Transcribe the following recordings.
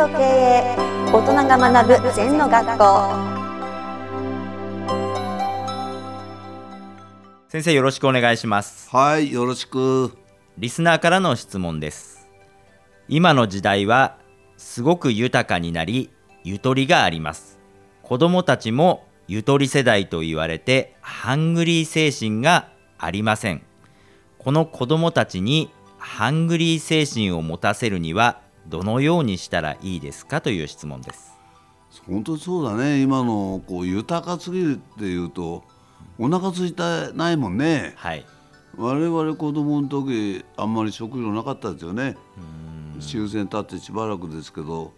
と経営大人が学ぶ禅の学校。先生よろしくお願いします。はい、よろしく。リスナーからの質問です。今の時代はすごく豊かになりゆとりがあります。子供たちもゆとり世代と言われてハングリー精神がありません。この子供たちにハングリー精神を持たせるにはどのようにしたらいいですかという質問です本当にそうだね。今のこう豊かすぎるっていうと、お腹空いてないもんね。はい我々子供の時あんまり食料なかったですよね。終戦経ってしばらくですけど、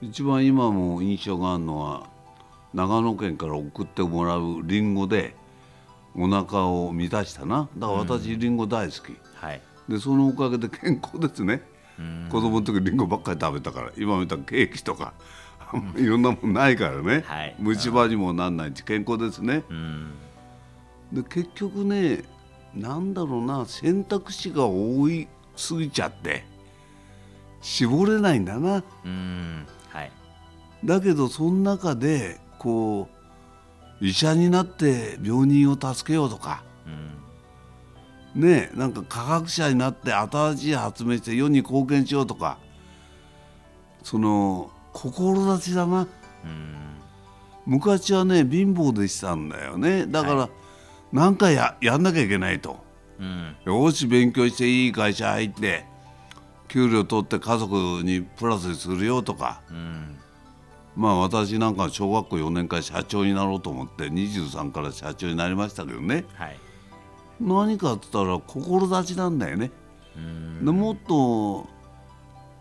一番今も印象があるのは長野県から送ってもらうリンゴでお腹を満たしたな。だから私リンゴ大好き。はいでそのおかげで健康ですね、子供の時リンゴばっかり食べたから今みたケーキとかいろんなもんないからね、はい。虫歯にもなんないし健康ですね、うん。で結局ねなんだろうな選択肢が多いすぎちゃって絞れないんだな。うん。はい。だけどその中でこう医者になって病人を助けようとかうんねえなんか科学者になって新しい発明して世に貢献しようとかその志だな。うん。昔はね貧乏でしたんだよね。だから、はなんかややんなきゃいけないと。うん。よし勉強していい会社入って給料取って家族にプラスするよとか。うん。まあ私なんか小学校4年から社長になろうと思って23から社長になりましたけどね。はい何かっつったら志なんだよね。うん。でもっと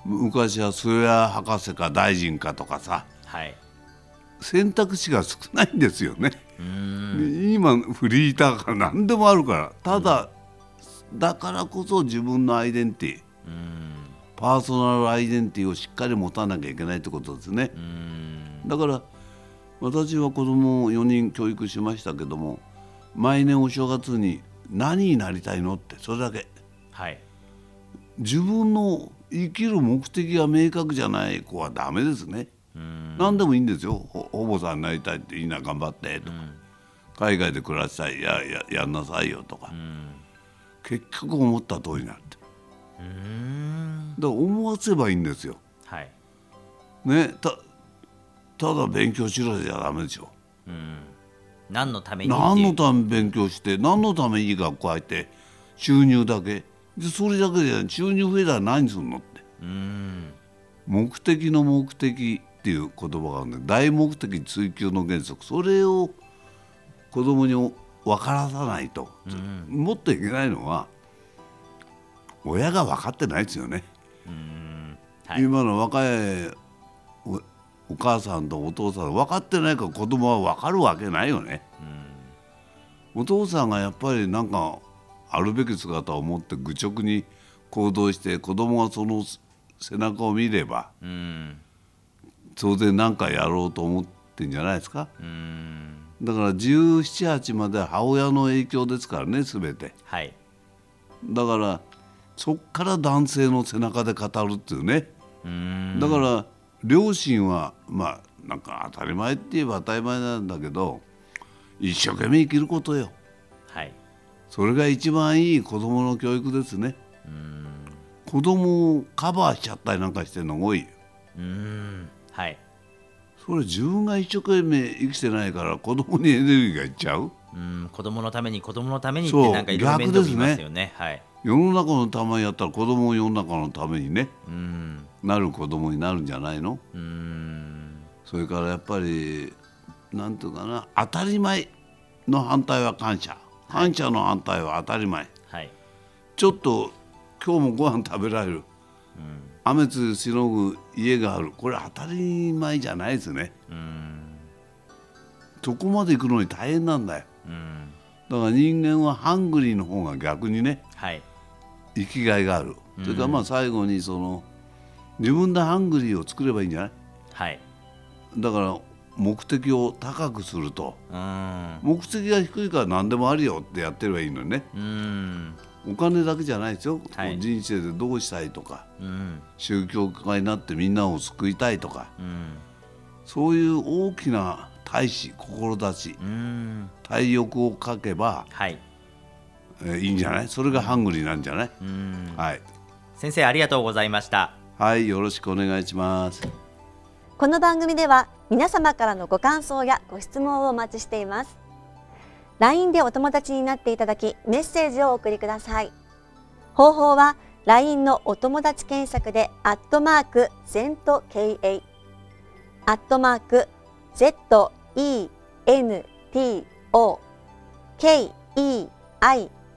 昔は末谷博士か大臣かとかさ。はい。選択肢が少ないんですよね。今フリーターから何でもあるから。ただ、だからこそ自分のアイデンティティうん。パーソナルアイデンティティをしっかり持たなきゃいけないってことですね。うん。だから私は子供を4人教育しましたけども毎年お正月に何になりたいのってそれだけ。はい。自分の生きる目的が明確じゃない子はダメですね、うん。何でもいいんですよ。ほ保母さんになりたいっていいな頑張ってとか、海外で暮らしたいやややんなさいよとか、結局思った通りになって。うん。だから思わせばいいんですよ。はい。ねたただ勉強しろじゃダメでしょ。うん何のために何のために勉強して何のためにいい学校入って収入だけ。でそれだけじゃ収入増えたら何するのって。目的の目的っていう言葉があるんで大目的追求の原則。それを子供に分からさないと、もっといけないのは親が分かってないですよね、うん。はい。今の若いおお母さんとお父さん分かってないから子供は分かるわけないよね、お父さんがやっぱりなんかあるべき姿を持って愚直に行動して子供がその背中を見ればうん。当然何かやろうと思ってんじゃないですか。うん。だから1718までは母親の影響ですからね全て。はい。だからそっから男性の背中で語るっていうね。うん。だから両親はまあなんか当たり前って言えば当たり前なんだけど一生懸命生きることよ。はい。それが一番いい子供の教育ですね。うん。子供をカバーしちゃったりなんかしてるのが多いうん。はい。それ自分が一生懸命生きてないから子供にエネルギーがいっちゃう？うん。子供のために子供のためにってなんかいろいろ面倒見ますよね。はい世の中のためにやったら子供を世の中のためにねうん。なる子供になるんじゃないの？うん。それからやっぱりなんていうかな当たり前の反対は感謝。感謝の反対は当たり前、はい。ちょっと今日もご飯食べられる、雨露しのぐ家がある。これ当たり前じゃないですね。うん。そこまで行くのに大変なんだよ。うん。だから人間はハングリーの方が逆にね。はい生きがいがある、それからまあ最後にその自分でハングリーを作ればいいんじゃない？はい。だから目的を高くすると。うん。目的が低いから何でもあるよってやってればいいのにね。うん。お金だけじゃないですよ、はい。人生でどうしたいとか。うん。宗教家になってみんなを救いたいとか。うん。そういう大きな大志志。うん。体欲を書けば、はいえーいいんじゃない？それがハングリーなんじゃない、うん。はい、先生ありがとうございました。はい、よろしくお願いします。この番組では皆様からのご感想やご質問をお待ちしています。LINE でお友達になっていただきメッセージをお送りください。方法は LINE のお友達検索でアットマーク ZENTKA アットマーク ZENTO